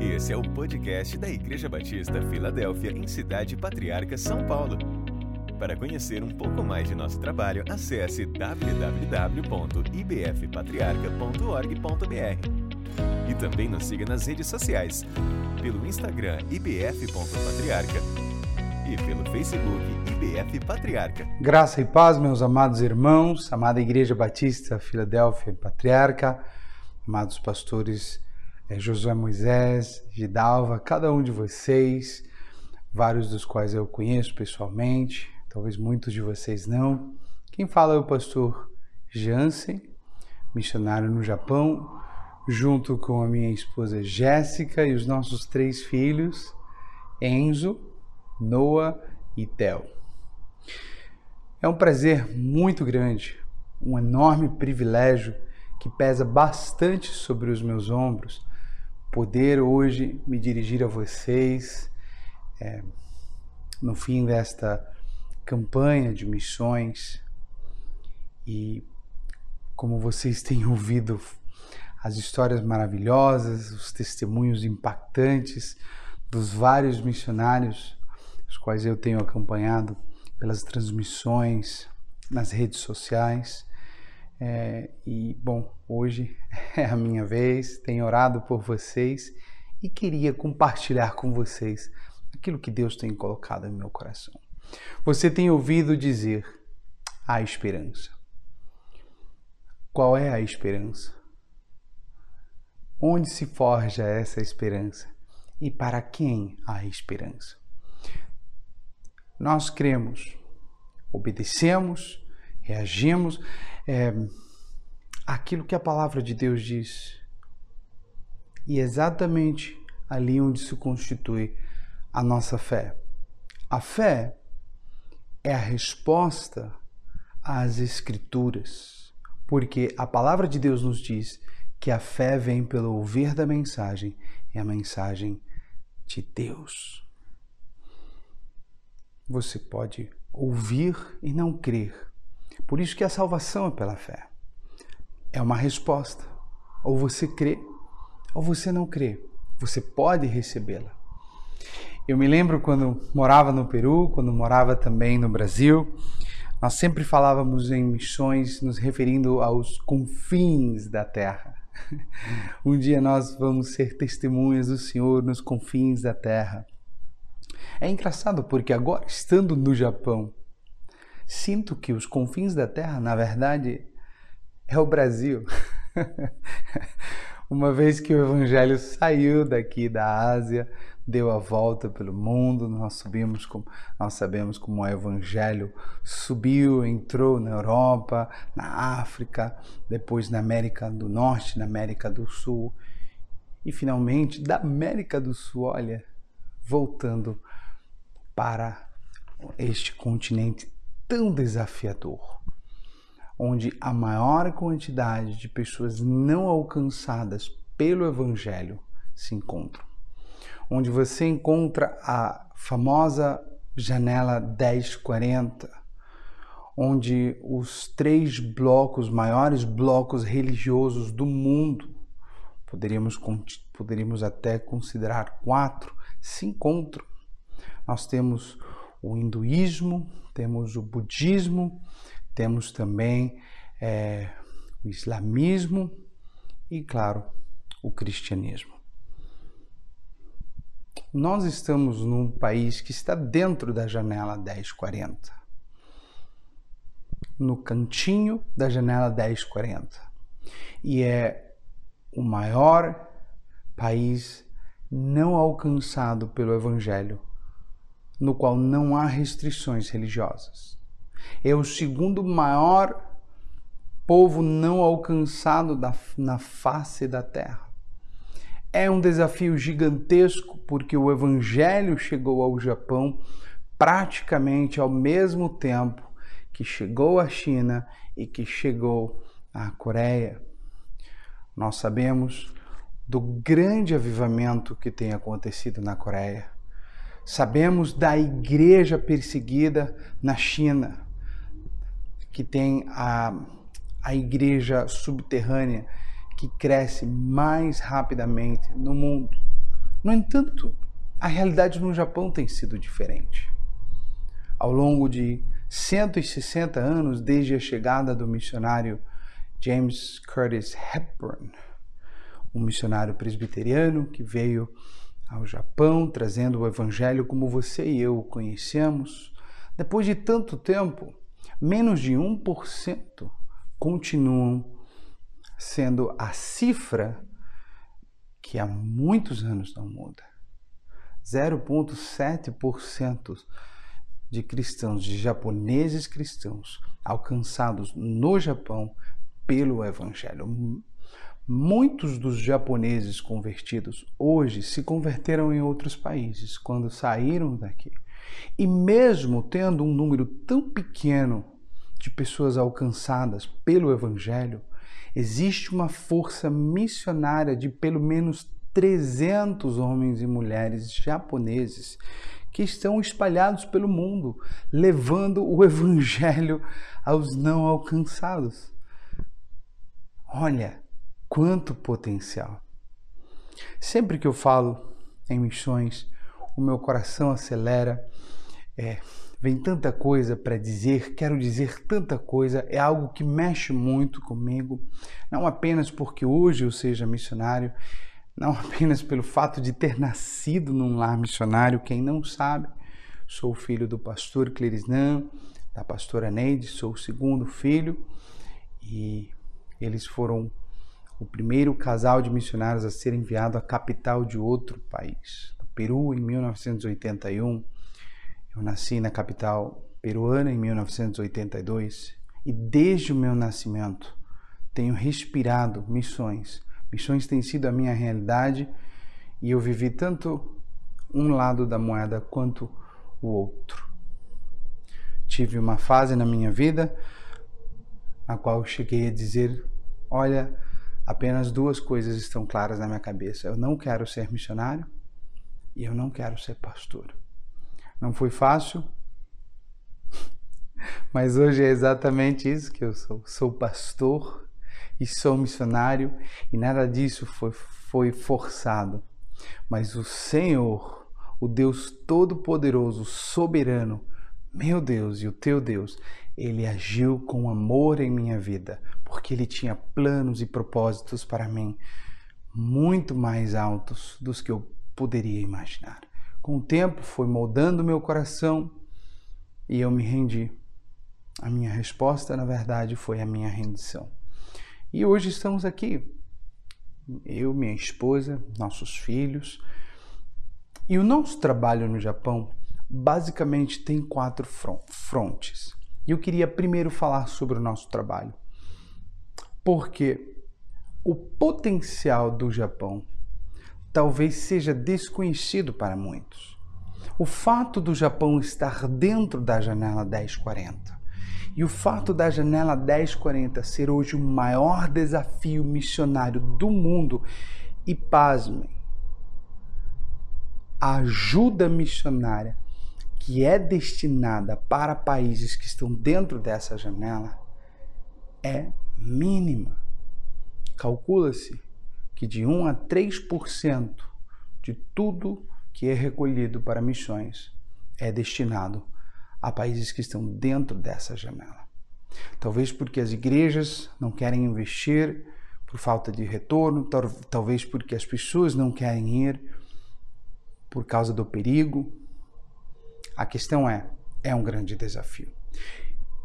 Esse é o podcast da Igreja Batista Filadélfia, em Cidade Patriarca, São Paulo. Para conhecer um pouco mais de nosso trabalho, acesse www.ibfpatriarca.org.br. E também nos siga nas redes sociais, pelo Instagram ibf.patriarca e pelo Facebook IBF Patriarca. Graça e paz, meus amados irmãos, amada Igreja Batista Filadélfia Patriarca, amados pastores é, Josué Moisés, Gidalva, cada um de vocês, vários dos quais eu conheço pessoalmente, talvez muitos de vocês não. Quem fala é o pastor Jansen, missionário no Japão, junto com a minha esposa Jéssica e os nossos três filhos, Enzo, Noah e Theo. É um prazer muito grande, um enorme privilégio que pesa bastante sobre os meus ombros poder hoje me dirigir a vocês é, no fim desta campanha de missões e como vocês têm ouvido as histórias maravilhosas, os testemunhos impactantes dos vários missionários, os quais eu tenho acompanhado pelas transmissões nas redes sociais. É, e, bom, hoje é a minha vez, tenho orado por vocês e queria compartilhar com vocês aquilo que Deus tem colocado em meu coração. Você tem ouvido dizer a esperança. Qual é a esperança? Onde se forja essa esperança? E para quem a esperança? Nós cremos, obedecemos, reagimos é, aquilo que a palavra de Deus diz. E exatamente ali onde se constitui a nossa fé. A fé é a resposta às Escrituras, porque a palavra de Deus nos diz que a fé vem pelo ouvir da mensagem, é a mensagem de Deus. Você pode ouvir e não crer, por isso que a salvação é pela fé. É uma resposta. Ou você crê, ou você não crê. Você pode recebê-la. Eu me lembro quando morava no Peru, quando morava também no Brasil, nós sempre falávamos em missões nos referindo aos confins da terra. Um dia nós vamos ser testemunhas do Senhor nos confins da terra. É engraçado porque agora, estando no Japão, sinto que os confins da Terra, na verdade, é o Brasil. Uma vez que o Evangelho saiu daqui da Ásia, deu a volta pelo mundo, nós subimos, nós sabemos como o Evangelho subiu, entrou na Europa, na África, depois na América do Norte, na América do Sul e finalmente da América do Sul, olha, voltando para este continente tão desafiador, onde a maior quantidade de pessoas não alcançadas pelo Evangelho se encontram, onde você encontra a famosa janela 1040, onde os três blocos, maiores blocos religiosos do mundo, poderíamos, poderíamos até considerar quatro, se encontram. Nós temos o hinduísmo, temos o budismo, temos também é, o islamismo e, claro, o cristianismo. Nós estamos num país que está dentro da janela 1040, no cantinho da janela 1040, e é o maior país não alcançado pelo Evangelho no qual não há restrições religiosas. É o segundo maior povo não alcançado da, na face da terra. É um desafio gigantesco porque o Evangelho chegou ao Japão praticamente ao mesmo tempo que chegou à China e que chegou à Coreia. Nós sabemos do grande avivamento que tem acontecido na Coreia. Sabemos da igreja perseguida na China, que tem a, a igreja subterrânea que cresce mais rapidamente no mundo. No entanto, a realidade no Japão tem sido diferente. Ao longo de 160 anos, desde a chegada do missionário James Curtis Hepburn, um missionário presbiteriano que veio ao Japão trazendo o evangelho como você e eu o conhecemos, depois de tanto tempo, menos de 1% continuam sendo a cifra que há muitos anos não muda. 0,7% de cristãos, de japoneses cristãos, alcançados no Japão pelo Evangelho. Muitos dos japoneses convertidos hoje se converteram em outros países quando saíram daqui. E mesmo tendo um número tão pequeno de pessoas alcançadas pelo Evangelho, existe uma força missionária de pelo menos 300 homens e mulheres japoneses que estão espalhados pelo mundo, levando o Evangelho aos não alcançados. Olha, quanto potencial! Sempre que eu falo em missões, o meu coração acelera. É, vem tanta coisa para dizer, quero dizer tanta coisa, é algo que mexe muito comigo, não apenas porque hoje eu seja missionário, não apenas pelo fato de ter nascido num lar missionário, quem não sabe, sou filho do pastor Clerisnan, da pastora Neide, sou o segundo filho e eles foram o primeiro casal de missionários a ser enviado à capital de outro país, no Peru, em 1981. Eu nasci na capital peruana em 1982 e desde o meu nascimento tenho respirado missões. Missões têm sido a minha realidade e eu vivi tanto um lado da moeda quanto o outro. Tive uma fase na minha vida na qual cheguei a dizer: Olha, apenas duas coisas estão claras na minha cabeça. Eu não quero ser missionário e eu não quero ser pastor. Não foi fácil, mas hoje é exatamente isso que eu sou. Sou pastor e sou missionário e nada disso foi, foi forçado. Mas o Senhor, o Deus Todo-Poderoso, soberano, meu Deus e o teu Deus, ele agiu com amor em minha vida, porque ele tinha planos e propósitos para mim muito mais altos dos que eu poderia imaginar. Com o tempo foi moldando meu coração e eu me rendi. A minha resposta, na verdade, foi a minha rendição. E hoje estamos aqui, eu, minha esposa, nossos filhos. E o nosso trabalho no Japão basicamente tem quatro frontes. E eu queria primeiro falar sobre o nosso trabalho. Porque o potencial do Japão talvez seja desconhecido para muitos. O fato do Japão estar dentro da janela 1040 e o fato da janela 1040 ser hoje o maior desafio missionário do mundo, e pasmem, a ajuda missionária que é destinada para países que estão dentro dessa janela é mínima. Calcula-se que de 1 a 3% de tudo que é recolhido para missões é destinado a países que estão dentro dessa janela. Talvez porque as igrejas não querem investir por falta de retorno, talvez porque as pessoas não querem ir por causa do perigo. A questão é, é um grande desafio.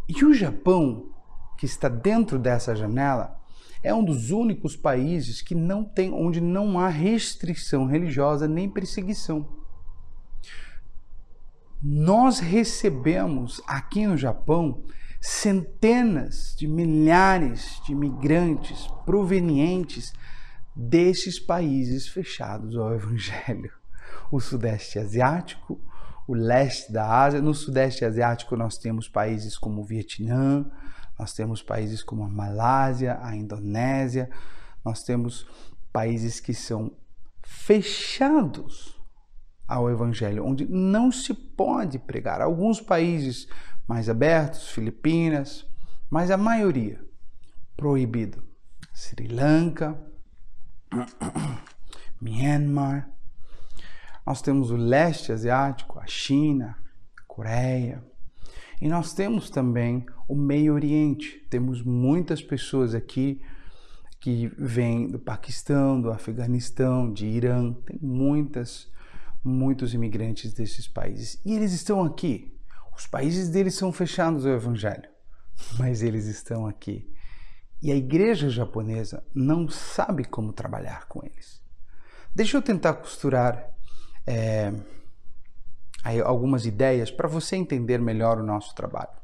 E o Japão, que está dentro dessa janela, é um dos únicos países que não tem onde não há restrição religiosa nem perseguição nós recebemos aqui no Japão centenas de milhares de imigrantes provenientes desses países fechados ao Evangelho. O Sudeste Asiático, o leste da Ásia. No Sudeste Asiático, nós temos países como o Vietnã, nós temos países como a Malásia, a Indonésia, nós temos países que são fechados ao Evangelho, onde não se pode pregar. Alguns países mais abertos, Filipinas, mas a maioria proibido. Sri Lanka, Myanmar, Nós temos o leste asiático, a China, a Coreia. E nós temos também o Meio Oriente. Temos muitas pessoas aqui que vêm do Paquistão, do Afeganistão, de Irã. Tem muitas, muitos imigrantes desses países. E eles estão aqui. Os países deles são fechados ao Evangelho, mas eles estão aqui. E a igreja japonesa não sabe como trabalhar com eles. Deixa eu tentar costurar é, algumas ideias para você entender melhor o nosso trabalho.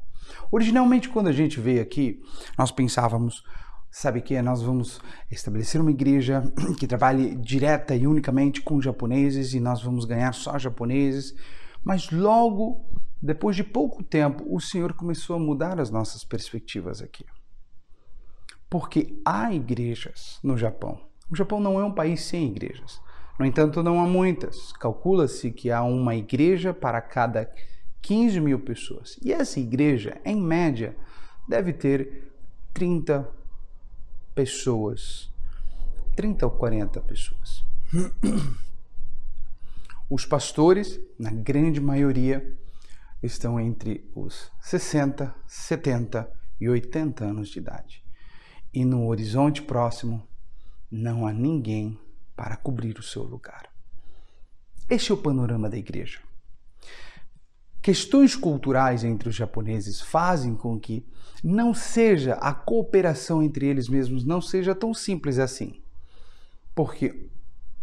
Originalmente, quando a gente veio aqui, nós pensávamos, sabe que nós vamos estabelecer uma igreja que trabalhe direta e unicamente com japoneses e nós vamos ganhar só japoneses. Mas logo, depois de pouco tempo, o Senhor começou a mudar as nossas perspectivas aqui. Porque há igrejas no Japão. O Japão não é um país sem igrejas. No entanto, não há muitas. Calcula-se que há uma igreja para cada 15 mil pessoas. E essa igreja, em média, deve ter 30 pessoas. 30 ou 40 pessoas. Os pastores, na grande maioria, estão entre os 60, 70 e 80 anos de idade. E no horizonte próximo não há ninguém para cobrir o seu lugar. Este é o panorama da igreja. Questões culturais entre os japoneses fazem com que não seja a cooperação entre eles mesmos não seja tão simples assim. Porque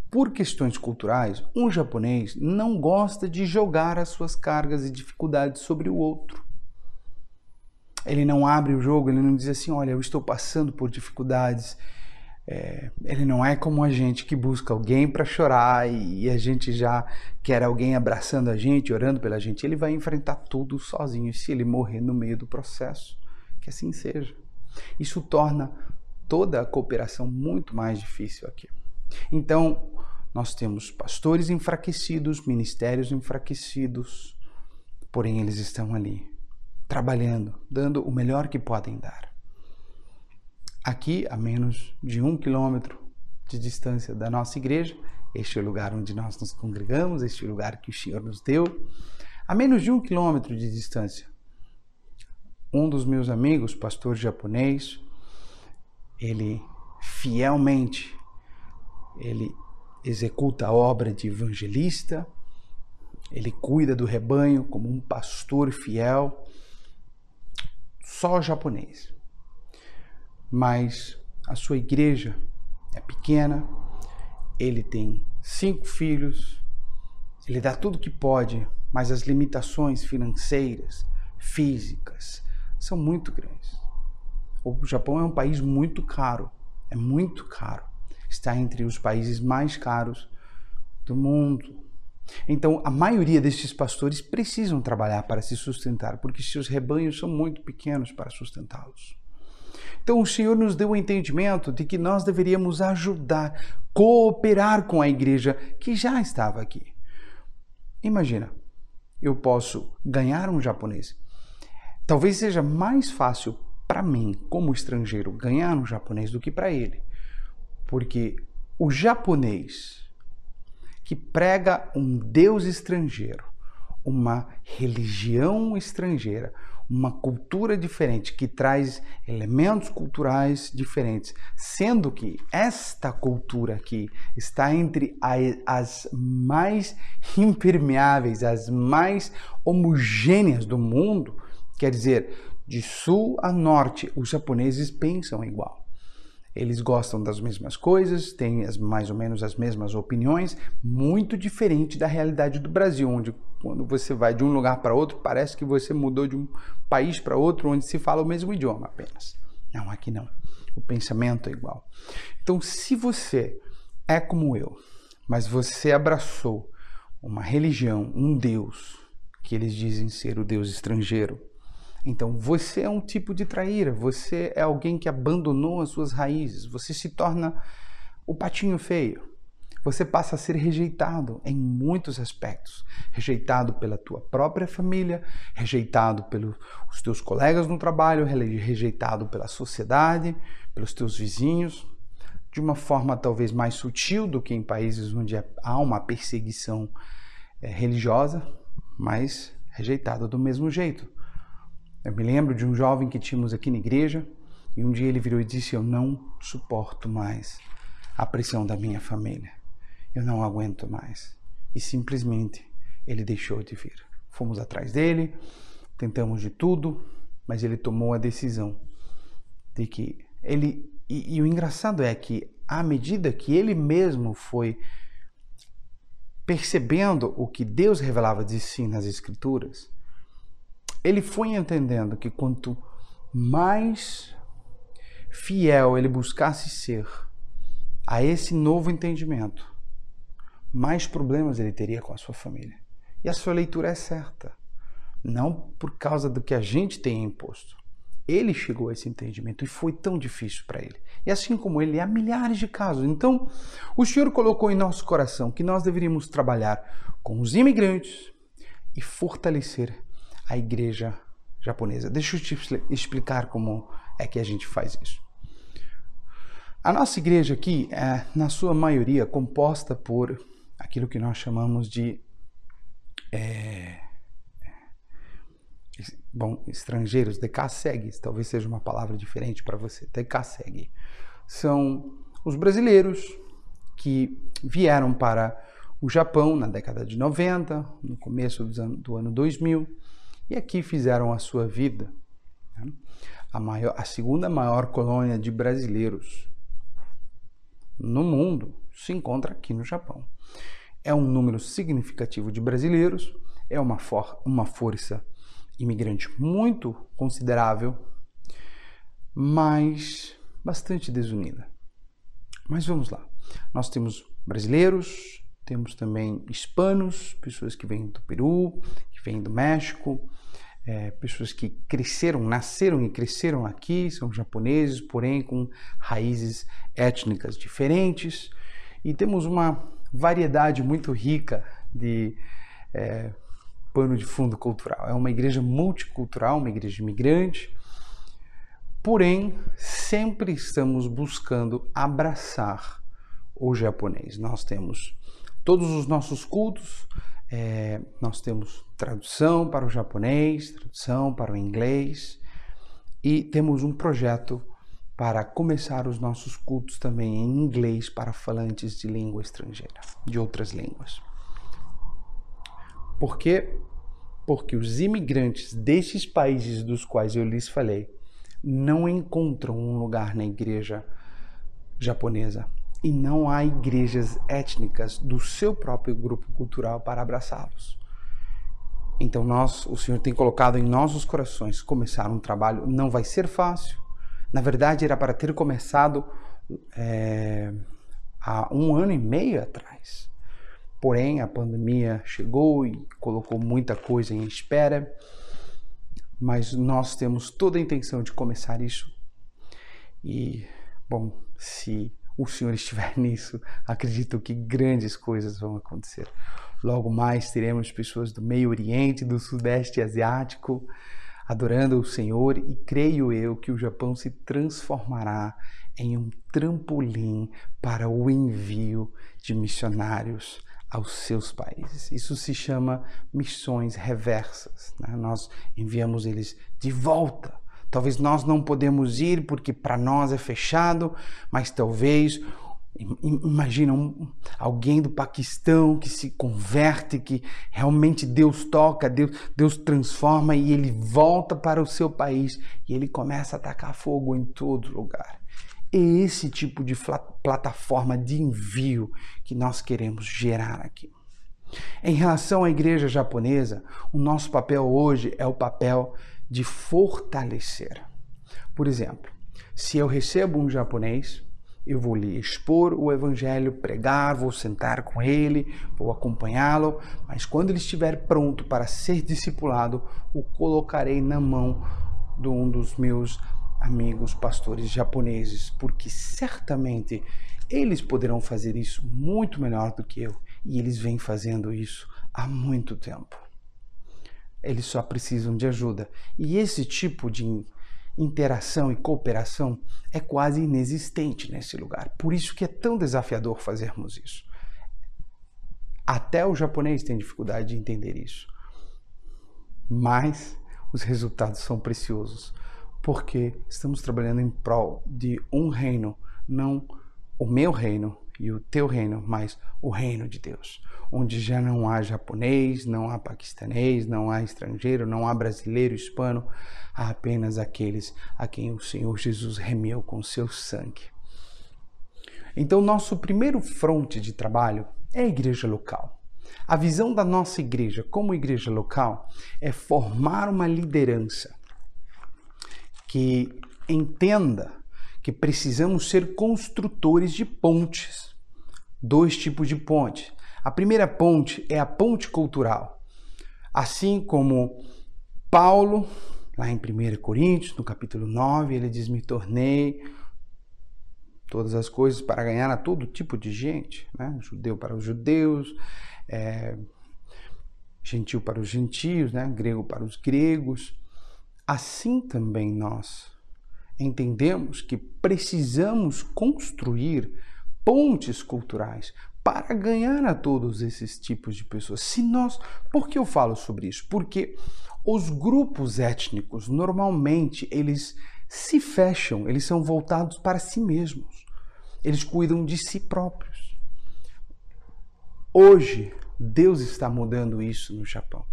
por questões culturais, um japonês não gosta de jogar as suas cargas e dificuldades sobre o outro. Ele não abre o jogo, ele não diz assim: olha, eu estou passando por dificuldades, é, ele não é como a gente que busca alguém para chorar e, e, a gente já quer alguém abraçando a gente, orando pela gente. Ele vai enfrentar tudo sozinho. se ele morrer no meio do processo, que assim seja. Isso torna toda a cooperação muito mais difícil aqui. Então, nós temos pastores enfraquecidos, ministérios enfraquecidos, porém eles estão ali, trabalhando, dando o melhor que podem dar aqui a menos de um quilômetro de distância da nossa igreja. Este é o lugar onde nós nos congregamos, este é o lugar que o Senhor nos deu. A menos de um quilômetro de distância, um dos meus amigos, pastor japonês, ele fielmente ele executa a obra de evangelista, ele cuida do rebanho como um pastor fiel, só japonês mas a sua igreja é pequena, ele tem cinco filhos, ele dá tudo que pode, mas as limitações financeiras, físicas, são muito grandes. O Japão é um país muito caro, é muito caro. Está entre os países mais caros do mundo. Então, a maioria destes pastores precisam trabalhar para se sustentar, porque seus rebanhos são muito pequenos para sustentá-los. Então o Senhor nos deu o entendimento de que nós deveríamos ajudar, cooperar com a igreja que já estava aqui. Imagina, eu posso ganhar um japonês. Talvez seja mais fácil para mim, como estrangeiro, ganhar um japonês do que para ele. Porque o japonês que prega um Deus estrangeiro, uma religião estrangeira, uma cultura diferente, que traz elementos culturais diferentes, sendo que esta cultura aqui está entre as mais impermeáveis, as mais homogêneas do mundo, quer dizer, de sul a norte, os japoneses pensam igual. Eles gostam das mesmas coisas, têm as, mais ou menos as mesmas opiniões, muito diferente da realidade do Brasil, onde quando você vai de um lugar para outro, parece que você mudou de um país para outro, onde se fala o mesmo idioma apenas. Não, aqui não. O pensamento é igual. Então, se você é como eu, mas você abraçou uma religião, um Deus, que eles dizem ser o Deus estrangeiro, então, você é um tipo de traíra, você é alguém que abandonou as suas raízes, você se torna o patinho feio. Você passa a ser rejeitado em muitos aspectos. Rejeitado pela tua própria família, rejeitado pelos teus colegas no trabalho, rejeitado pela sociedade, pelos teus vizinhos. de uma forma talvez mais sutil do que em países onde há uma perseguição é, religiosa, mas rejeitado do mesmo jeito. Eu me lembro de um jovem que tínhamos aqui na igreja e um dia ele virou e disse: Eu não suporto mais a pressão da minha família. Eu não aguento mais. E simplesmente ele deixou de vir. Fomos atrás dele, tentamos de tudo, mas ele tomou a decisão de que ele. E, e o engraçado é que, à medida que ele mesmo foi percebendo o que Deus revelava de si nas Escrituras, ele foi entendendo que quanto mais fiel ele buscasse ser a esse novo entendimento, mais problemas ele teria com a sua família. E a sua leitura é certa. Não por causa do que a gente tem imposto, ele chegou a esse entendimento e foi tão difícil para ele. E assim como ele, há milhares de casos. Então, o Senhor colocou em nosso coração que nós deveríamos trabalhar com os imigrantes e fortalecer a igreja japonesa. Deixa eu te explicar como é que a gente faz isso. A nossa igreja aqui é, na sua maioria, composta por aquilo que nós chamamos de é, bom, estrangeiros, decassegues, talvez seja uma palavra diferente para você, decassegue, são os brasileiros que vieram para o Japão na década de 90, no começo do ano, do ano 2000, e aqui fizeram a sua vida. Né? A, maior, a segunda maior colônia de brasileiros no mundo se encontra aqui no Japão. É um número significativo de brasileiros, é uma, for, uma força imigrante muito considerável, mas bastante desunida. Mas vamos lá. Nós temos brasileiros, temos também hispanos, pessoas que vêm do Peru, vêm do México, é, pessoas que cresceram, nasceram e cresceram aqui, são japoneses, porém com raízes étnicas diferentes. E temos uma variedade muito rica de é, pano de fundo cultural. É uma igreja multicultural, uma igreja imigrante, porém sempre estamos buscando abraçar o japonês. Nós temos todos os nossos cultos, é, nós temos tradução para o japonês, tradução para o inglês e temos um projeto para começar os nossos cultos também em inglês para falantes de língua estrangeira, de outras línguas. Por quê? Porque os imigrantes desses países dos quais eu lhes falei não encontram um lugar na igreja japonesa e não há igrejas étnicas do seu próprio grupo cultural para abraçá-los. Então nós, o Senhor tem colocado em nossos corações começar um trabalho. Não vai ser fácil. Na verdade, era para ter começado é, há um ano e meio atrás. Porém, a pandemia chegou e colocou muita coisa em espera, mas nós temos toda a intenção de começar isso. E, bom, se o Senhor estiver nisso, acredito que grandes coisas vão acontecer. Logo mais teremos pessoas do Meio Oriente, do Sudeste Asiático, adorando o Senhor, e creio eu que o Japão se transformará em um trampolim para o envio de missionários aos seus países. Isso se chama missões reversas. Né? Nós enviamos eles de volta. Talvez nós não podemos ir porque para nós é fechado, mas talvez Imagina um, alguém do Paquistão que se converte, que realmente Deus toca, Deus, Deus transforma e ele volta para o seu país e ele começa a atacar fogo em todo lugar. É esse tipo de plataforma de envio que nós queremos gerar aqui. Em relação à igreja japonesa, o nosso papel hoje é o papel de fortalecer. Por exemplo, se eu recebo um japonês, eu vou lhe expor o evangelho, pregar, vou sentar com ele, vou acompanhá-lo, mas quando ele estiver pronto para ser discipulado, o colocarei na mão de um dos meus amigos pastores japoneses, porque certamente eles poderão fazer isso muito melhor do que eu, e eles vêm fazendo isso há muito tempo. Eles só precisam de ajuda. E esse tipo de interação e cooperação é quase inexistente nesse lugar. Por isso que é tão desafiador fazermos isso. Até o japonês tem dificuldade de entender isso. Mas os resultados são preciosos, porque estamos trabalhando em prol de um reino, não o meu reino e o teu reino, mas o reino de Deus, onde já não há japonês, não há paquistanês, não há estrangeiro, não há brasileiro, hispano, há apenas aqueles a quem o Senhor Jesus remiu com seu sangue. Então, nosso primeiro fronte de trabalho é a igreja local. A visão da nossa igreja como igreja local é formar uma liderança que entenda que precisamos ser construtores de pontes. Dois tipos de ponte. A primeira ponte é a ponte cultural. Assim como Paulo, lá em 1 Coríntios, no capítulo 9, ele diz: Me tornei todas as coisas para ganhar a todo tipo de gente, né? judeu para os judeus, é, gentil para os gentios, né? grego para os gregos. Assim também nós entendemos que precisamos construir pontes culturais para ganhar a todos esses tipos de pessoas. Se nós, por que eu falo sobre isso? Porque os grupos étnicos normalmente eles se fecham, eles são voltados para si mesmos. Eles cuidam de si próprios. Hoje, Deus está mudando isso no Japão.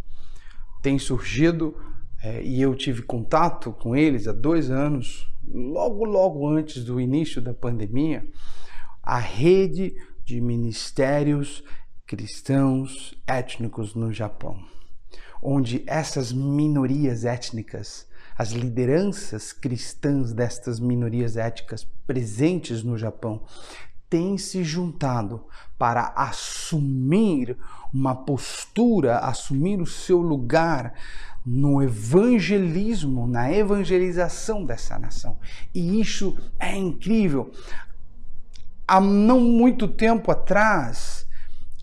Tem surgido, é, e eu tive contato com eles há dois anos, logo, logo antes do início da pandemia, a rede de ministérios cristãos étnicos no Japão, onde essas minorias étnicas, as lideranças cristãs destas minorias étnicas presentes no Japão, têm se juntado para assumir uma postura, assumir o seu lugar no evangelismo, na evangelização dessa nação. E isso é incrível. Há não muito tempo atrás,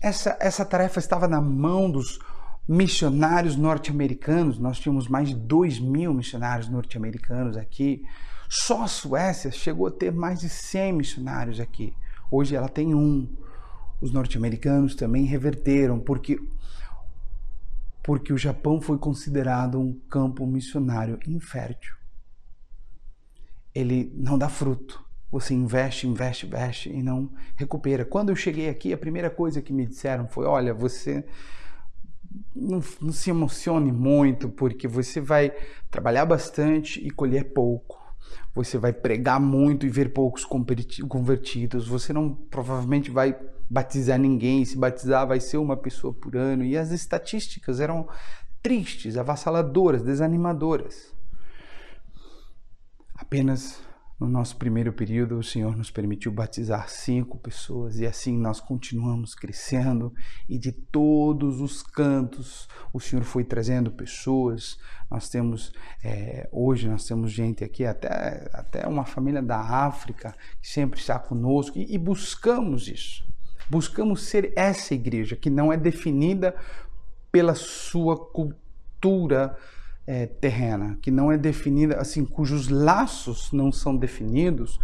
essa, essa tarefa estava na mão dos missionários norte-americanos. Nós tínhamos mais de 2 mil missionários norte-americanos aqui. Só a Suécia chegou a ter mais de 100 missionários aqui. Hoje ela tem um. Os norte-americanos também reverteram, porque, porque o Japão foi considerado um campo missionário infértil. Ele não dá fruto. Você investe, investe, investe e não recupera. Quando eu cheguei aqui, a primeira coisa que me disseram foi: olha, você não, não, se emocione muito, porque você vai trabalhar bastante e colher pouco você vai pregar muito e ver poucos convertidos, você não provavelmente vai batizar ninguém, se batizar vai ser uma pessoa por ano, e as estatísticas eram tristes, avassaladoras, desanimadoras. Apenas no nosso primeiro período, o Senhor nos permitiu batizar cinco pessoas e assim nós continuamos crescendo e de todos os cantos o Senhor foi trazendo pessoas. Nós temos, é, hoje nós temos gente aqui, até, até uma família da África que sempre está conosco e, e buscamos isso. Buscamos ser essa igreja que não é definida pela sua cultura é, terrena, que não é definida, assim, cujos laços não são definidos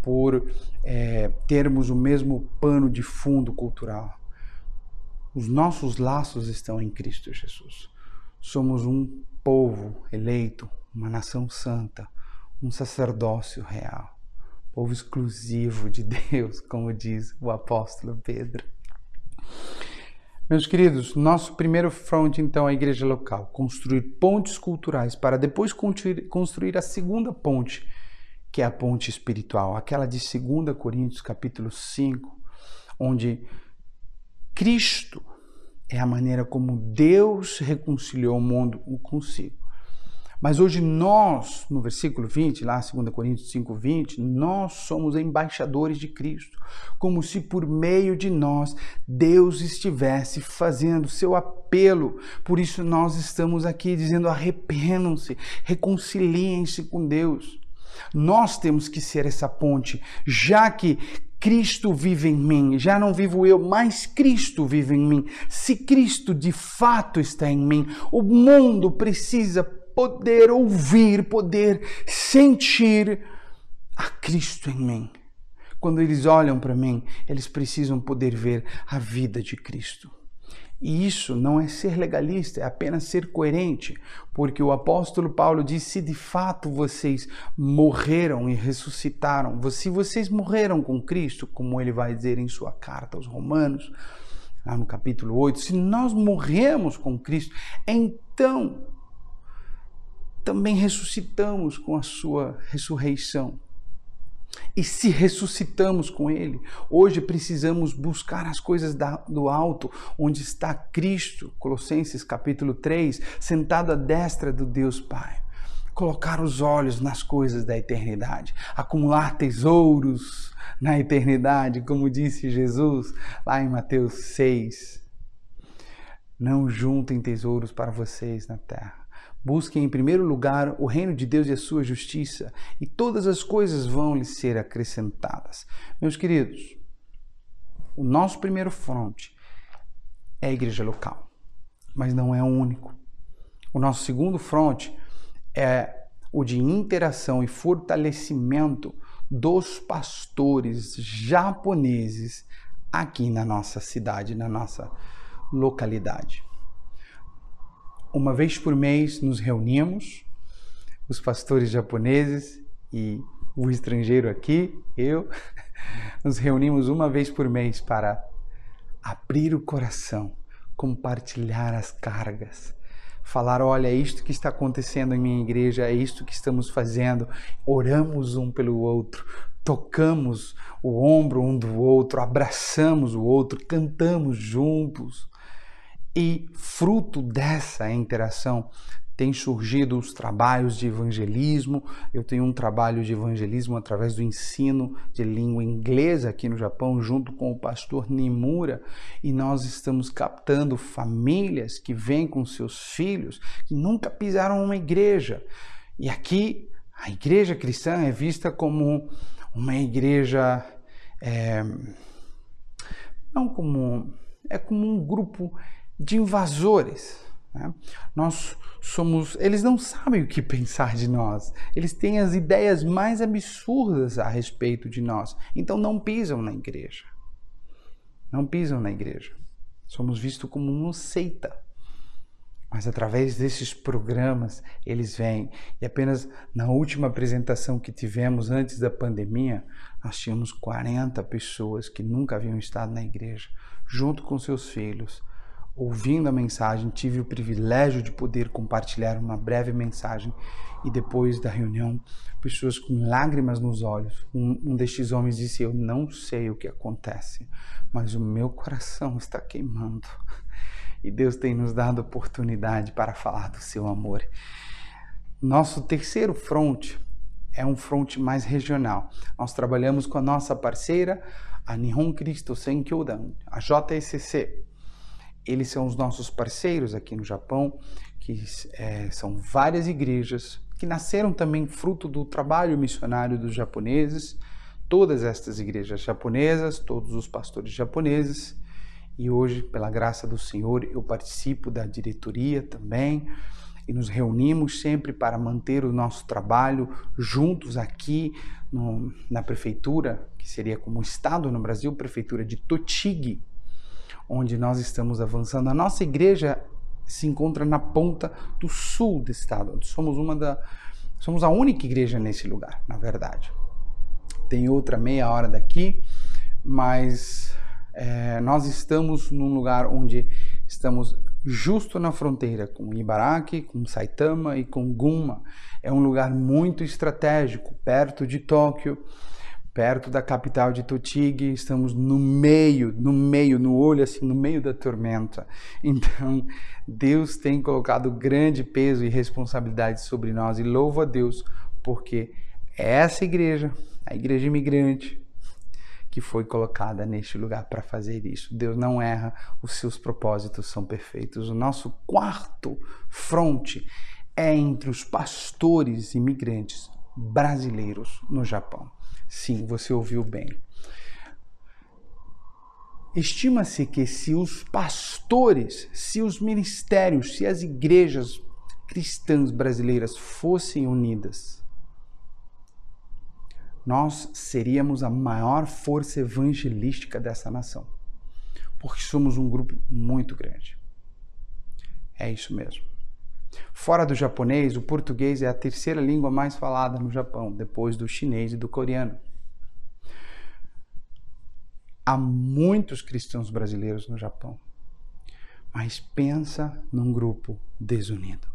por é, termos o mesmo pano de fundo cultural. Os nossos laços estão em Cristo Jesus. Somos um povo eleito, uma nação santa, um sacerdócio real, povo exclusivo de Deus, como diz o apóstolo Pedro. Meus queridos, nosso primeiro front então é a igreja local, construir pontes culturais para depois construir a segunda ponte, que é a ponte espiritual, aquela de 2 Coríntios capítulo 5, onde Cristo é a maneira como Deus reconciliou o mundo consigo. Mas hoje nós, no versículo 20, lá 2 Coríntios 5, 20, nós somos embaixadores de Cristo, como se por meio de nós Deus estivesse fazendo seu apelo. Por isso nós estamos aqui dizendo: arrependam-se, reconciliem-se com Deus. Nós temos que ser essa ponte, já que Cristo vive em mim, já não vivo eu, mas Cristo vive em mim. Se Cristo de fato está em mim, o mundo precisa poder ouvir, poder sentir a Cristo em mim. Quando eles olham para mim, eles precisam poder ver a vida de Cristo. E isso não é ser legalista, é apenas ser coerente, porque o apóstolo Paulo diz: se de fato vocês morreram e ressuscitaram, se vocês morreram com Cristo, como ele vai dizer em sua carta aos Romanos, lá no capítulo 8, se nós morremos com Cristo, então também ressuscitamos com a sua ressurreição. E se ressuscitamos com Ele, hoje precisamos buscar as coisas do alto, onde está Cristo, Colossenses capítulo 3, sentado à destra do Deus Pai. Colocar os olhos nas coisas da eternidade, acumular tesouros na eternidade, como disse Jesus lá em Mateus 6. Não juntem tesouros para vocês na terra Busquem em primeiro lugar o reino de Deus e a sua justiça, e todas as coisas vão lhes ser acrescentadas. Meus queridos, o nosso primeiro fronte é a igreja local, mas não é o único. O nosso segundo fronte é o de interação e fortalecimento dos pastores japoneses aqui na nossa cidade, na nossa localidade. Uma vez por mês nos reunimos, os pastores japoneses e o estrangeiro aqui, eu, nos reunimos uma vez por mês para abrir o coração, compartilhar as cargas, falar: olha, é isto que está acontecendo em minha igreja, é isto que estamos fazendo, oramos um pelo outro, tocamos o ombro um do outro, abraçamos o outro, cantamos juntos. E fruto dessa interação tem surgido os trabalhos de evangelismo. Eu tenho um trabalho de evangelismo através do ensino de língua inglesa aqui no Japão, junto com o pastor Nimura, e nós estamos captando famílias que vêm com seus filhos que nunca pisaram uma igreja. E aqui a igreja cristã é vista como uma igreja. É, não como. É como um grupo de invasores. Né? Nós somos. Eles não sabem o que pensar de nós. Eles têm as ideias mais absurdas a respeito de nós. Então não pisam na igreja. Não pisam na igreja. Somos vistos como uma seita. Mas através desses programas eles vêm. E apenas na última apresentação que tivemos antes da pandemia, nós tínhamos 40 pessoas que nunca haviam estado na igreja, junto com seus filhos, ouvindo a mensagem, tive o privilégio de poder compartilhar uma breve mensagem e depois da reunião, pessoas com lágrimas nos olhos. Um, um destes homens disse: Eu não sei o que acontece, mas o meu coração está queimando. E Deus tem nos dado oportunidade para falar do seu amor. Nosso terceiro fronte é um fronte mais regional. Nós trabalhamos com a nossa parceira, a Nihon Cristo Senkyodan, a JSC, eles são os nossos parceiros aqui no Japão, que é, são várias igrejas que nasceram também fruto do trabalho missionário dos japoneses. Todas estas igrejas japonesas, todos os pastores japoneses. E hoje, pela graça do Senhor, eu participo da diretoria também e nos reunimos sempre para manter o nosso trabalho juntos aqui no, na prefeitura, que seria como estado no Brasil, prefeitura de Tochigi, onde nós estamos avançando. A nossa igreja se encontra na ponta do sul do estado. Somos uma da somos a única igreja nesse lugar, na verdade. Tem outra meia hora daqui, mas é, nós estamos num lugar onde estamos justo na fronteira com Ibaraki, com Saitama e com Gunma. É um lugar muito estratégico, perto de Tóquio perto da capital de Tochigi, estamos no meio, no meio, no olho assim, no meio da tormenta. Então, Deus tem colocado grande peso e responsabilidade sobre nós e louvo a Deus porque é essa igreja, a igreja imigrante, que foi colocada neste lugar para fazer isso. Deus não erra, os seus propósitos são perfeitos. O nosso quarto fronte é entre os pastores imigrantes brasileiros no Japão. Sim, você ouviu bem. Estima-se que se os pastores, se os ministérios, se as igrejas cristãs brasileiras fossem unidas, nós seríamos a maior força evangelística dessa nação. Porque somos um grupo muito grande. É isso mesmo. Fora do japonês, o português é a terceira língua mais falada no Japão, depois do chinês e do coreano. Há muitos cristãos brasileiros no Japão, mas pensa num grupo desunido.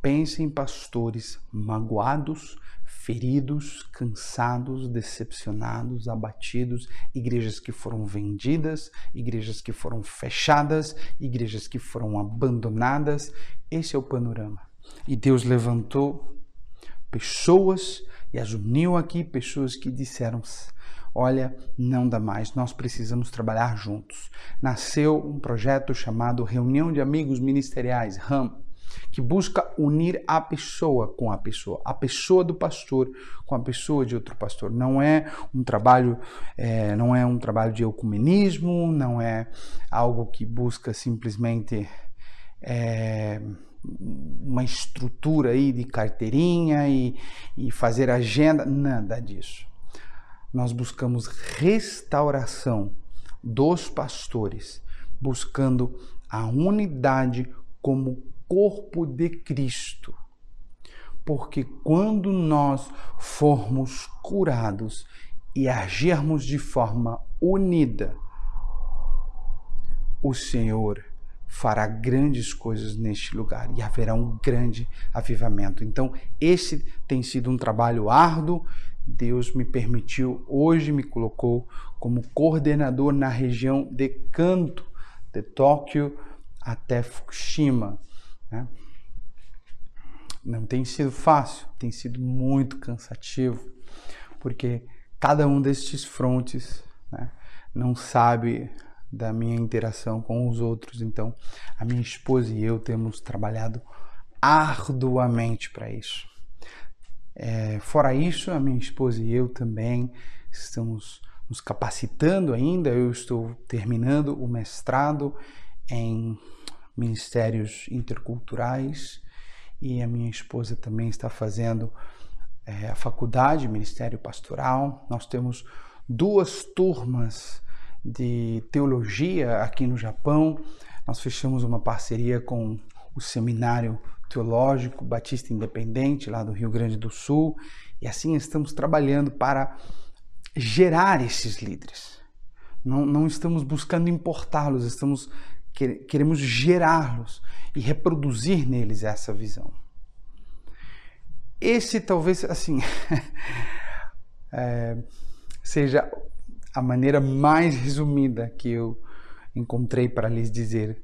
Pense em pastores magoados, feridos, cansados, decepcionados, abatidos, igrejas que foram vendidas, igrejas que foram fechadas, igrejas que foram abandonadas. Esse é o panorama. E Deus levantou pessoas e as uniu aqui, pessoas que disseram: Olha, não dá mais, nós precisamos trabalhar juntos. Nasceu um projeto chamado Reunião de Amigos Ministeriais, RAM que busca unir a pessoa com a pessoa, a pessoa do pastor com a pessoa de outro pastor. Não é um trabalho, é, não é um trabalho de ecumenismo, não é algo que busca simplesmente é, uma estrutura aí de carteirinha e, e fazer agenda, nada disso. Nós buscamos restauração dos pastores, buscando a unidade como corpo de Cristo. Porque quando nós formos curados e agirmos de forma unida, o Senhor fará grandes coisas neste lugar e haverá um grande avivamento. Então, esse tem sido um trabalho árduo. Deus me permitiu, hoje me colocou como coordenador na região de Kanto, de Tóquio até Fukushima. Né? Não tem sido fácil, tem sido muito cansativo, porque cada um destes frontes né, não sabe da minha interação com os outros. Então, a minha esposa e eu temos trabalhado arduamente para isso. É, fora isso, a minha esposa e eu também estamos nos capacitando ainda. Eu estou terminando o mestrado em ministérios interculturais e a minha esposa também está fazendo é, a faculdade, ministério pastoral. Nós temos duas turmas de teologia aqui no Japão. Nós fechamos uma parceria com o Seminário Teológico Batista Independente, lá do Rio Grande do Sul, e assim estamos trabalhando para gerar esses líderes. Não, não estamos buscando importá-los, estamos queremos gerá-los e reproduzir neles essa visão. Esse talvez assim é, seja a maneira mais resumida que eu encontrei para lhes dizer,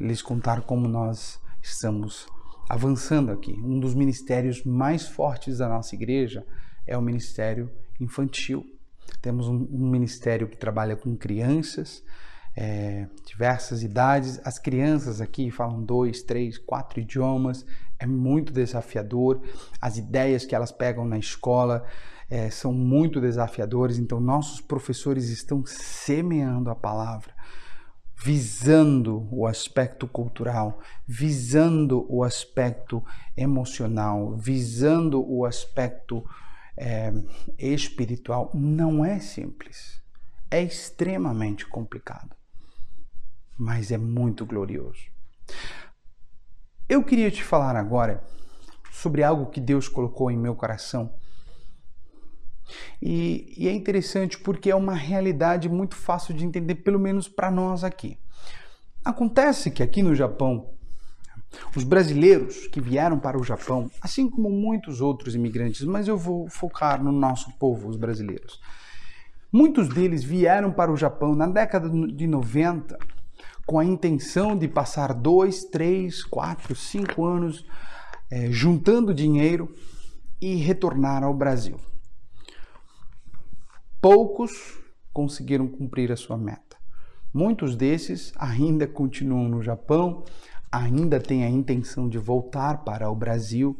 lhes contar como nós estamos avançando aqui. Um dos ministérios mais fortes da nossa igreja é o ministério infantil. Temos um, um ministério que trabalha com crianças, é, diversas idades. As crianças aqui falam dois, três, quatro idiomas, é muito desafiador. As ideias que elas pegam na escola é, são muito desafiadores, então nossos professores estão semeando a palavra. Visando o aspecto cultural, visando o aspecto emocional, visando o aspecto é, espiritual, não é simples, é extremamente complicado mas é muito glorioso. Eu queria te falar agora sobre algo que Deus colocou em meu coração. E, e é interessante porque é uma realidade muito fácil de entender, pelo menos para nós aqui. Acontece que aqui no Japão, os brasileiros que vieram para o Japão, assim como muitos outros imigrantes, mas eu vou focar no nosso povo, os brasileiros. Muitos deles vieram para o Japão na década de 90 com a intenção de passar dois, três, quatro, cinco anos é, juntando dinheiro e retornar ao Brasil. Poucos conseguiram cumprir a sua meta. Muitos desses ainda continuam no Japão, ainda têm a intenção de voltar para o Brasil.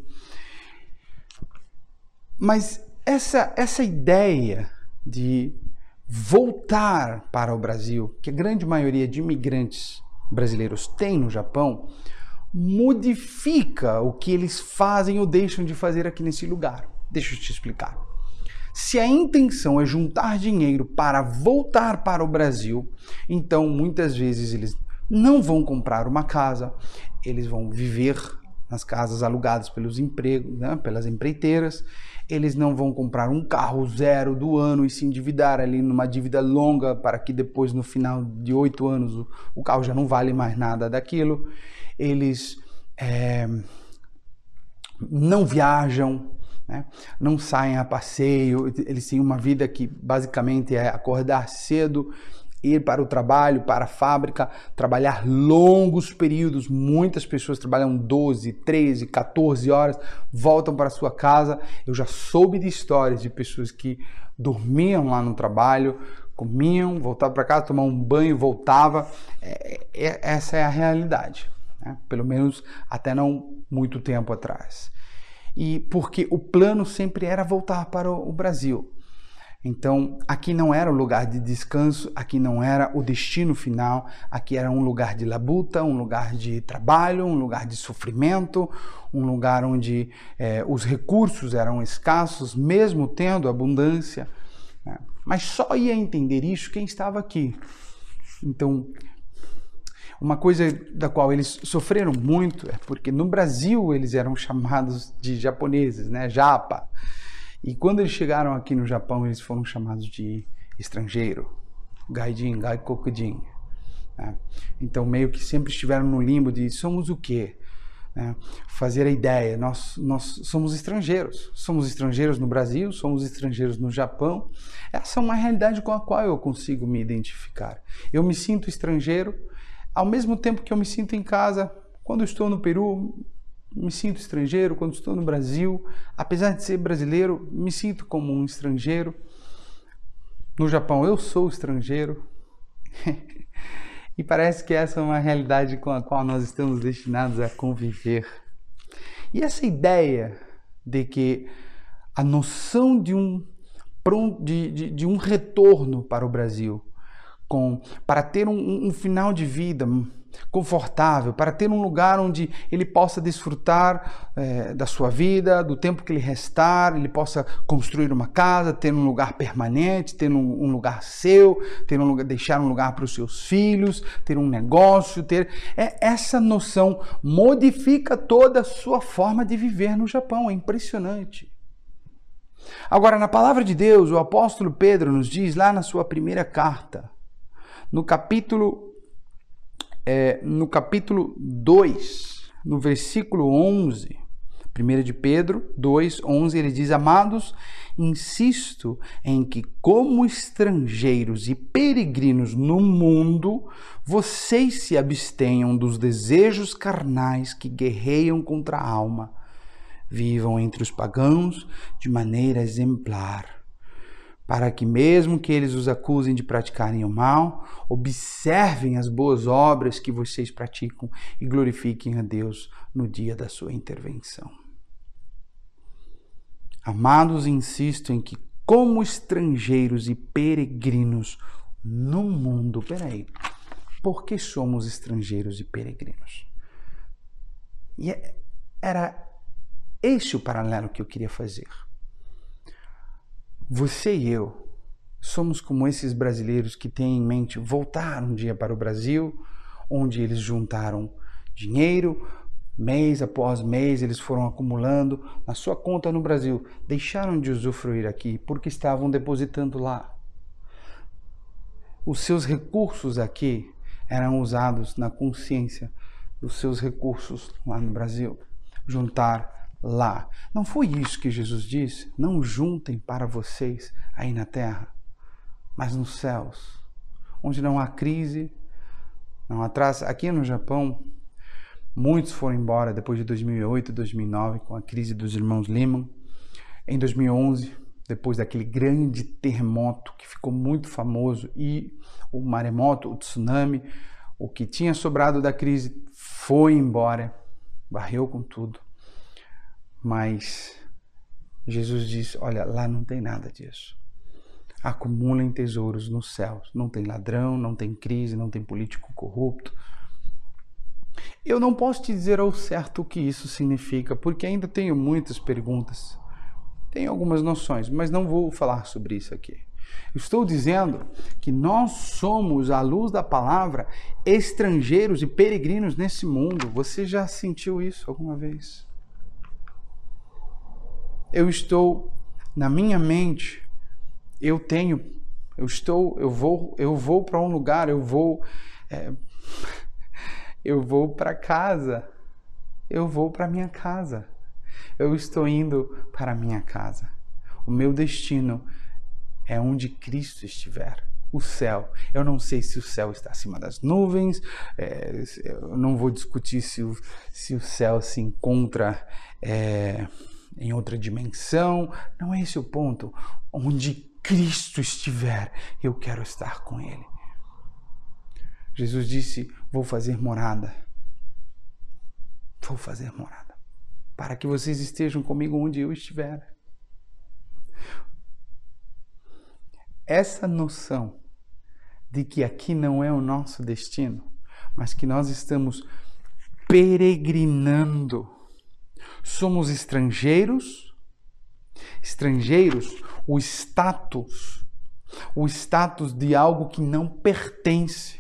Mas essa, essa ideia de voltar para o Brasil, que a grande maioria de imigrantes brasileiros tem no Japão, modifica o que eles fazem ou deixam de fazer aqui nesse lugar. Deixa eu te explicar. Se a intenção é juntar dinheiro para voltar para o Brasil, então muitas vezes eles não vão comprar uma casa, eles vão viver nas casas alugadas pelos empregos, né, pelas empreiteiras, eles não vão comprar um carro zero do ano e se endividar ali numa dívida longa para que depois, no final de oito anos, o, o, carro já não vale mais nada daquilo. Eles é, não viajam, né? não saem a passeio, eles têm uma vida que basicamente é acordar cedo, ir para o trabalho, para a fábrica, trabalhar longos períodos. Muitas pessoas trabalham 12, 13, 14 horas, voltam para sua casa. Eu já soube de histórias de pessoas que dormiam lá no trabalho, comiam, voltavam para casa, tomavam um banho, voltava. É, é, essa é a realidade, né? pelo menos até não muito tempo atrás. E porque o plano sempre era voltar para o Brasil. Então, aqui não era o lugar de descanso, aqui não era o destino final, aqui era um lugar de labuta, um lugar de trabalho, um lugar de sofrimento, um lugar onde é, os recursos eram escassos, mesmo tendo abundância. Né? Mas só ia entender isso quem estava aqui. Então, uma coisa da qual eles sofreram muito é porque no Brasil eles eram chamados de japoneses, né? Japa. E quando eles chegaram aqui no Japão, eles foram chamados de estrangeiro, gaijin, gaikokujin. Né? Então, meio que sempre estiveram no limbo de somos o quê? Né? Fazer a ideia, nós, nós somos estrangeiros. Somos estrangeiros no Brasil, somos estrangeiros no Japão. Essa é uma realidade com a qual eu consigo me identificar. Eu me sinto estrangeiro, ao mesmo tempo que eu me sinto em casa. Quando estou no Peru, me sinto estrangeiro quando estou no Brasil, apesar de ser brasileiro, me sinto como um estrangeiro. No Japão, eu sou estrangeiro. e parece que essa é uma realidade com a qual nós estamos destinados a conviver. E essa ideia de que a noção de um, de, de, de um retorno para o Brasil, com, para ter um, um final de vida confortável, para ter um lugar onde ele possa desfrutar é, da sua vida, do tempo que lhe restar, ele possa construir uma casa, ter um lugar permanente, ter um, um lugar seu, ter um lugar, deixar um lugar para os seus filhos, ter um negócio, ter é, essa noção modifica toda a sua forma de viver no Japão, é impressionante. Agora, na palavra de Deus, o apóstolo Pedro nos diz lá na sua primeira carta, no capítulo é, no capítulo 2, no versículo 11, 1 de Pedro 2, 11, ele diz: Amados, insisto em que, como estrangeiros e peregrinos no mundo, vocês se abstenham dos desejos carnais que guerreiam contra a alma. Vivam entre os pagãos de maneira exemplar para que, mesmo que eles os acusem de praticarem o mal, observem as boas obras que vocês praticam e glorifiquem a Deus no dia da sua intervenção. Amados, insisto em que, como estrangeiros e peregrinos no mundo, peraí, por que somos estrangeiros e peregrinos? E é, era esse o paralelo que eu queria fazer. Você e eu somos como esses brasileiros que têm em mente voltar um dia para o Brasil, onde eles juntaram dinheiro, mês após mês eles foram acumulando na sua conta no Brasil, deixaram de usufruir aqui porque estavam depositando lá. Os seus recursos aqui eram usados na consciência dos seus recursos lá no Brasil. Juntar lá. Não foi isso que Jesus disse? Não juntem para vocês aí na terra, mas nos céus, onde não há crise, não há traça. Aqui no Japão, muitos foram embora depois de 2008, 2009, com a crise dos irmãos Lehman. Em 2011, depois daquele grande terremoto que ficou muito famoso e o maremoto, o tsunami, o que tinha sobrado da crise foi embora, varreu com tudo. Mas Jesus diz: olha, lá não tem nada disso. Acumulem tesouros nos céus. Não tem ladrão, não tem crise, não tem político corrupto. Eu não posso te dizer ao certo o que isso significa, porque ainda tenho muitas perguntas. Tenho algumas noções, mas não vou falar sobre isso aqui. Estou dizendo que nós somos, à luz da palavra, estrangeiros e peregrinos nesse mundo. Você já sentiu isso alguma vez? Eu estou na minha mente, eu tenho, eu estou, eu vou, eu vou para um lugar, eu vou, é, eu vou para casa, eu vou para minha casa, eu estou indo para minha casa. O meu destino é onde Cristo estiver. O céu. Eu não sei se o céu está acima das nuvens, é, eu não vou discutir se o, se o céu se encontra é, em outra dimensão. Não é esse o ponto. Onde Cristo estiver, eu quero estar com Ele. Jesus disse: Vou fazer morada. Vou fazer morada. Para que vocês estejam comigo onde eu estiver. essa noção de que aqui não é o nosso destino, mas que nós estamos peregrinando. Somos estrangeiros, estrangeiros, o status, o status de algo que não pertence.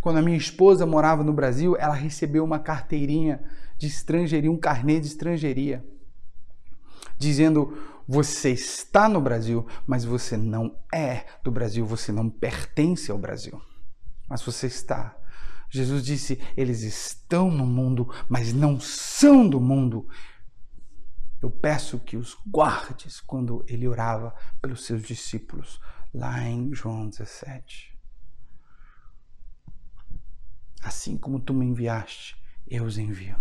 Quando a minha esposa morava no Brasil, ela recebeu uma carteirinha de estrangeiria, um carnê de estrangeiria, dizendo você está no Brasil, mas você não é do Brasil, você não pertence ao Brasil. Mas você está. Jesus disse: eles estão no mundo, mas não são do mundo. Eu peço que os guardes quando ele orava pelos seus discípulos, lá em João 17. Assim como tu me enviaste, eu os envio.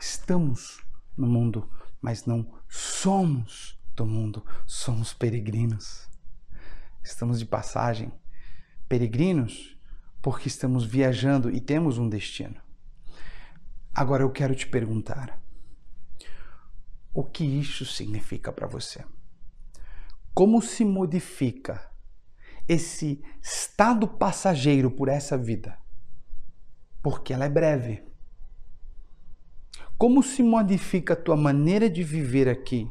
Estamos no mundo, mas não somos do mundo, somos peregrinos. Estamos de passagem, peregrinos, porque estamos viajando e temos um destino. Agora eu quero te perguntar: o que isso significa para você? Como se modifica esse estado passageiro por essa vida? Porque ela é breve. Como se modifica a tua maneira de viver aqui?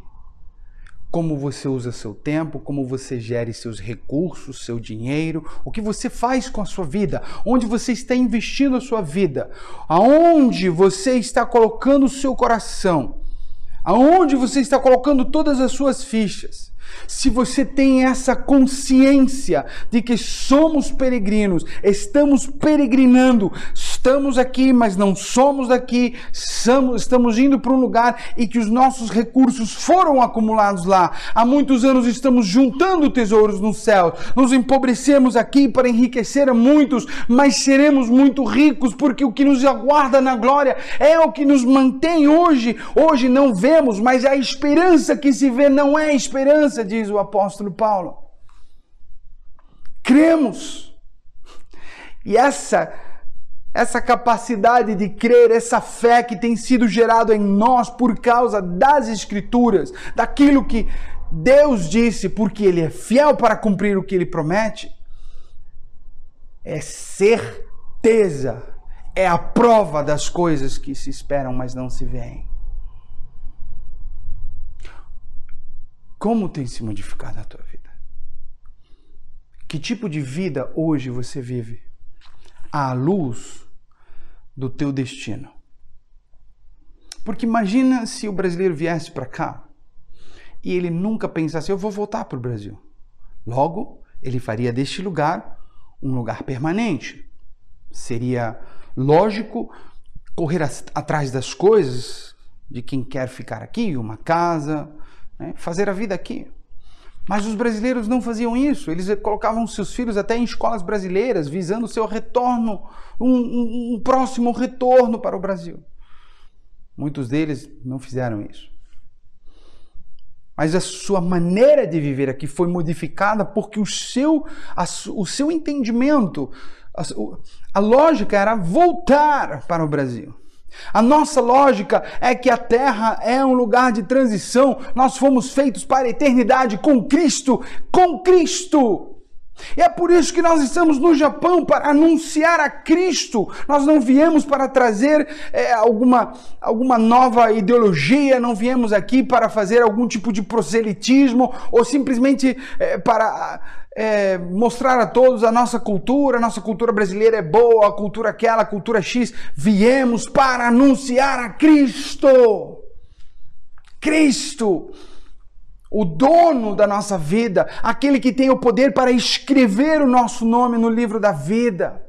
Como você usa seu tempo, como você gere seus recursos, seu dinheiro, o que você faz com a sua vida, onde você está investindo a sua vida, aonde você está colocando o seu coração, aonde você está colocando todas as suas fichas. Se você tem essa consciência de que somos peregrinos, estamos peregrinando, estamos aqui, mas não somos daqui, estamos indo para um lugar e que os nossos recursos foram acumulados lá. Há muitos anos estamos juntando tesouros no céu, nos empobrecemos aqui para enriquecer a muitos, mas seremos muito ricos porque o que nos aguarda na glória é o que nos mantém hoje. Hoje não vemos, mas a esperança que se vê não é esperança diz o apóstolo Paulo. Cremos. E essa essa capacidade de crer, essa fé que tem sido gerado em nós por causa das escrituras, daquilo que Deus disse, porque ele é fiel para cumprir o que ele promete, é certeza, é a prova das coisas que se esperam, mas não se veem. Como tem se modificado a tua vida? Que tipo de vida hoje você vive à luz do teu destino? Porque imagina se o brasileiro viesse para cá e ele nunca pensasse, eu vou voltar para o Brasil. Logo, ele faria deste lugar um lugar permanente. Seria lógico correr atrás das coisas de quem quer ficar aqui, uma casa, né? fazer a vida aqui. Mas os brasileiros não faziam isso, eles colocavam seus filhos até em escolas brasileiras, visando o seu retorno, um, um, um próximo retorno para o Brasil. Muitos deles não fizeram isso. Mas a sua maneira de viver aqui foi modificada porque o seu, a, o seu entendimento, a, a lógica era voltar para o Brasil. A nossa lógica é que a terra é um lugar de transição. Nós fomos feitos para a eternidade com Cristo, com Cristo. E é por isso que nós estamos no Japão para anunciar a Cristo. Nós não viemos para trazer é, alguma, alguma nova ideologia, não viemos aqui para fazer algum tipo de proselitismo ou simplesmente é, para é, mostrar a todos a nossa cultura, a nossa cultura brasileira é boa, a cultura aquela, a cultura X. Viemos para anunciar a Cristo. Cristo o dono da nossa vida, aquele que tem o poder para escrever o nosso nome no livro da vida.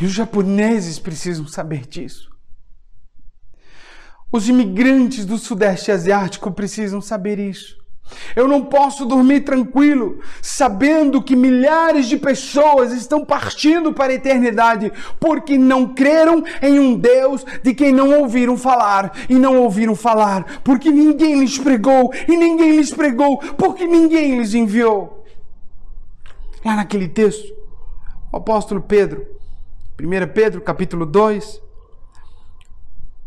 E os japoneses precisam saber disso. Os imigrantes do Sudeste Asiático precisam saber isso. Eu não posso dormir tranquilo, sabendo que milhares de pessoas estão partindo para a eternidade porque não creram em um Deus de quem não ouviram falar e não ouviram falar porque ninguém lhes pregou e ninguém lhes pregou porque ninguém lhes enviou. Lá naquele texto, o apóstolo Pedro, 1 Pedro capítulo 2,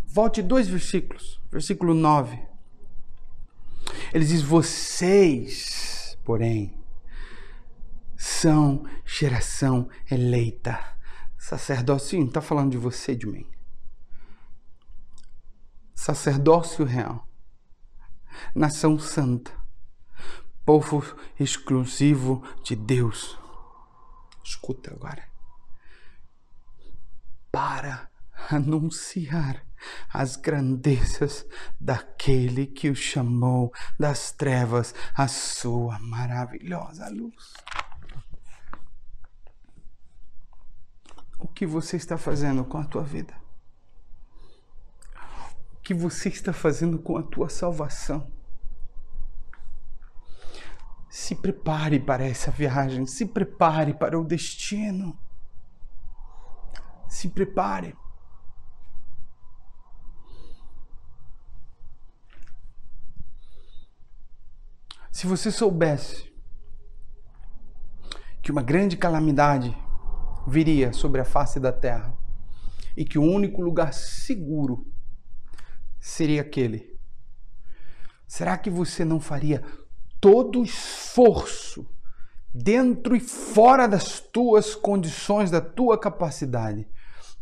volte dois versículos, versículo 9. Ele diz: Vocês, porém, são geração eleita. Sacerdócio, está falando de você, de mim. Sacerdócio real. Nação santa. Povo exclusivo de Deus. Escuta agora. Para anunciar as grandezas daquele que o chamou das trevas à sua maravilhosa luz. O que você está fazendo com a tua vida? O que você está fazendo com a tua salvação? Se prepare para essa viagem, se prepare para o destino. Se prepare. Se você soubesse que uma grande calamidade viria sobre a face da terra e que o único lugar seguro seria aquele, será que você não faria todo o esforço dentro e fora das tuas condições, da tua capacidade,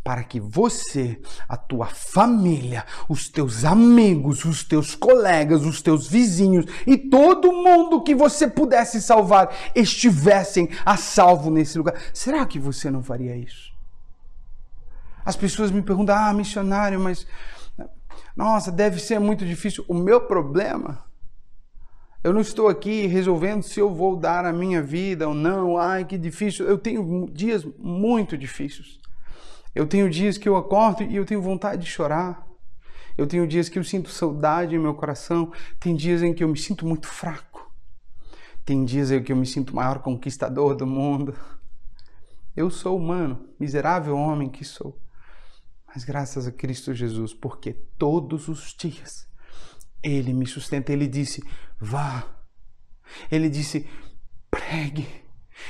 para que você, a tua família, os teus amigos, os teus colegas, os teus vizinhos e todo mundo que você pudesse salvar estivessem a salvo nesse lugar. Será que você não faria isso? As pessoas me perguntam: "Ah, missionário, mas nossa, deve ser muito difícil". O meu problema eu não estou aqui resolvendo se eu vou dar a minha vida ou não. Ai, que difícil. Eu tenho dias muito difíceis. Eu tenho dias que eu acordo e eu tenho vontade de chorar. Eu tenho dias que eu sinto saudade em meu coração. Tem dias em que eu me sinto muito fraco. Tem dias em que eu me sinto o maior conquistador do mundo. Eu sou humano, miserável homem que sou. Mas graças a Cristo Jesus, porque todos os dias Ele me sustenta. Ele disse: vá. Ele disse: pregue.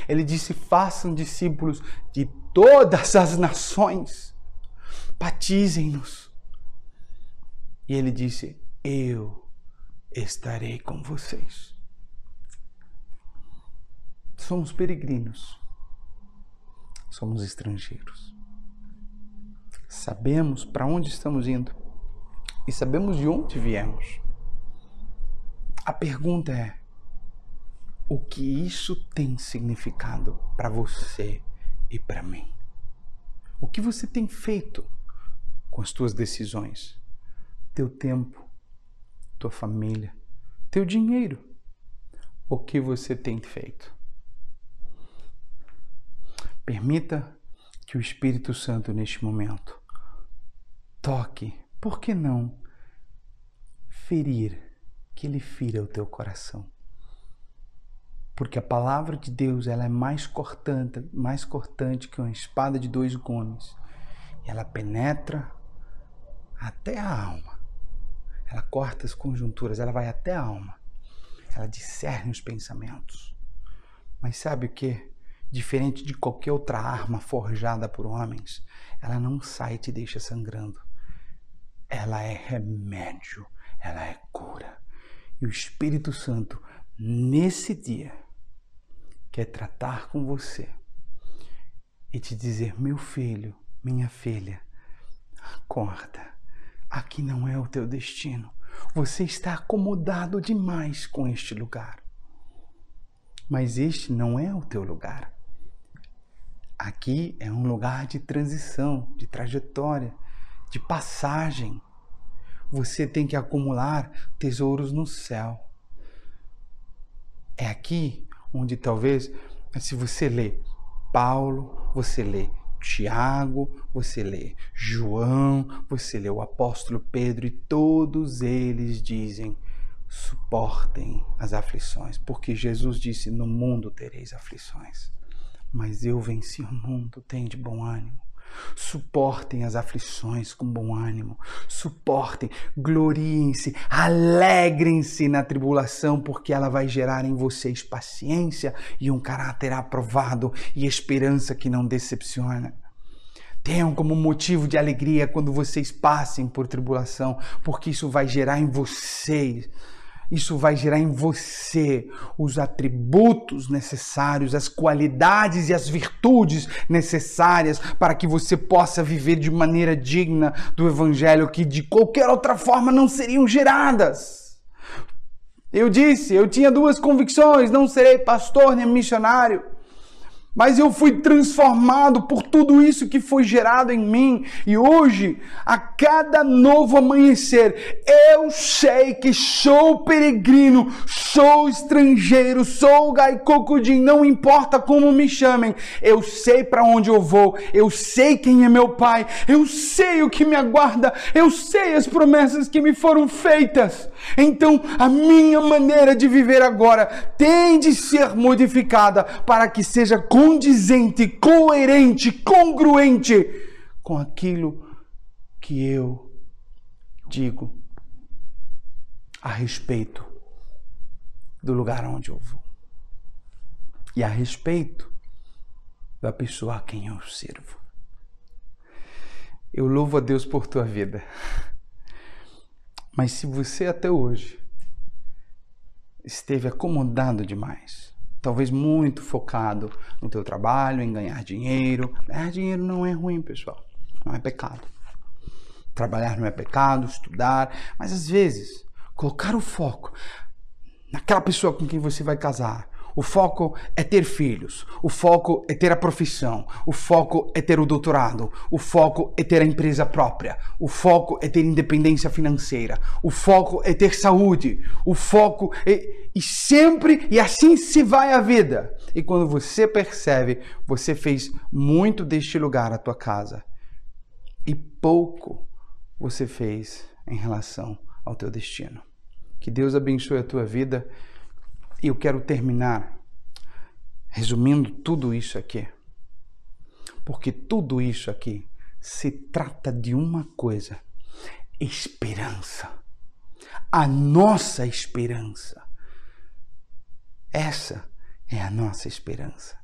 Ele disse: façam discípulos de todas as nações, batizem-nos. E ele disse: Eu estarei com vocês. Somos peregrinos, somos estrangeiros. Sabemos para onde estamos indo e sabemos de onde viemos. A pergunta é: o que isso tem significado para você e para mim. O que você tem feito com as tuas decisões? Teu tempo, tua família, teu dinheiro. O que você tem feito? Permita que o Espírito Santo neste momento toque, por que não ferir, que ele fira o teu coração porque a palavra de Deus ela é mais cortante, mais cortante que uma espada de dois gumes. Ela penetra até a alma. Ela corta as conjunturas, ela vai até a alma. Ela discerne os pensamentos. Mas sabe o que? Diferente de qualquer outra arma forjada por homens, ela não sai e te deixa sangrando. Ela é remédio, ela é cura. E o Espírito Santo, nesse dia, quer tratar com você e te dizer: meu filho, minha filha, acorda, aqui não é o teu destino. Você está acomodado demais com este lugar. Mas este não é o teu lugar. Aqui é um lugar de transição, de trajetória, de passagem. Você tem que acumular tesouros no céu. É aqui onde talvez, se você lê Paulo, você lê Tiago, você lê João, você lê o apóstolo Pedro e todos eles dizem: suportem as aflições, porque Jesus disse: no mundo tereis aflições, mas eu venci o mundo, tem de bom ânimo. Suportem as aflições com bom ânimo. Suportem, gloriem-se, alegrem-se na tribulação, porque ela vai gerar em vocês paciência e um caráter aprovado e esperança que não decepciona. Tenham como motivo de alegria quando vocês passem por tribulação, porque isso vai gerar em vocês isso vai gerar em você os atributos necessários, as qualidades e as virtudes necessárias para que você possa viver de maneira digna do Evangelho que de qualquer outra forma não seriam geradas. Eu disse, eu tinha duas convicções: não serei pastor nem missionário mas eu fui transformado por tudo isso que foi gerado em mim. E hoje, a cada novo amanhecer, eu sei que sou peregrino, sou estrangeiro, sou gaicocudin, não importa como me chamem, eu sei para onde eu vou, eu sei quem é meu pai, eu sei o que me aguarda, eu sei as promessas que me foram feitas. Então, a minha maneira de viver agora tem de ser modificada para que seja condizente, coerente, congruente com aquilo que eu digo a respeito do lugar onde eu vou e a respeito da pessoa a quem eu sirvo. Eu louvo a Deus por tua vida. Mas se você até hoje esteve acomodado demais, talvez muito focado no teu trabalho, em ganhar dinheiro, ganhar dinheiro não é ruim, pessoal, não é pecado. Trabalhar não é pecado, estudar, mas às vezes colocar o foco naquela pessoa com quem você vai casar, o foco é ter filhos, o foco é ter a profissão, o foco é ter o doutorado, o foco é ter a empresa própria, o foco é ter independência financeira, o foco é ter saúde, o foco é. E sempre, e assim se vai a vida. E quando você percebe, você fez muito deste lugar a tua casa e pouco você fez em relação ao teu destino. Que Deus abençoe a tua vida. E eu quero terminar resumindo tudo isso aqui. Porque tudo isso aqui se trata de uma coisa: esperança. A nossa esperança. Essa é a nossa esperança.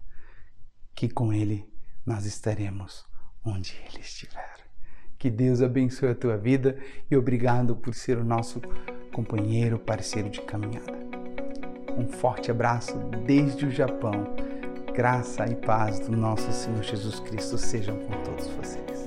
Que com Ele nós estaremos onde Ele estiver. Que Deus abençoe a tua vida e obrigado por ser o nosso companheiro, parceiro de caminhada. Um forte abraço desde o Japão. Graça e paz do nosso Senhor Jesus Cristo sejam com todos vocês.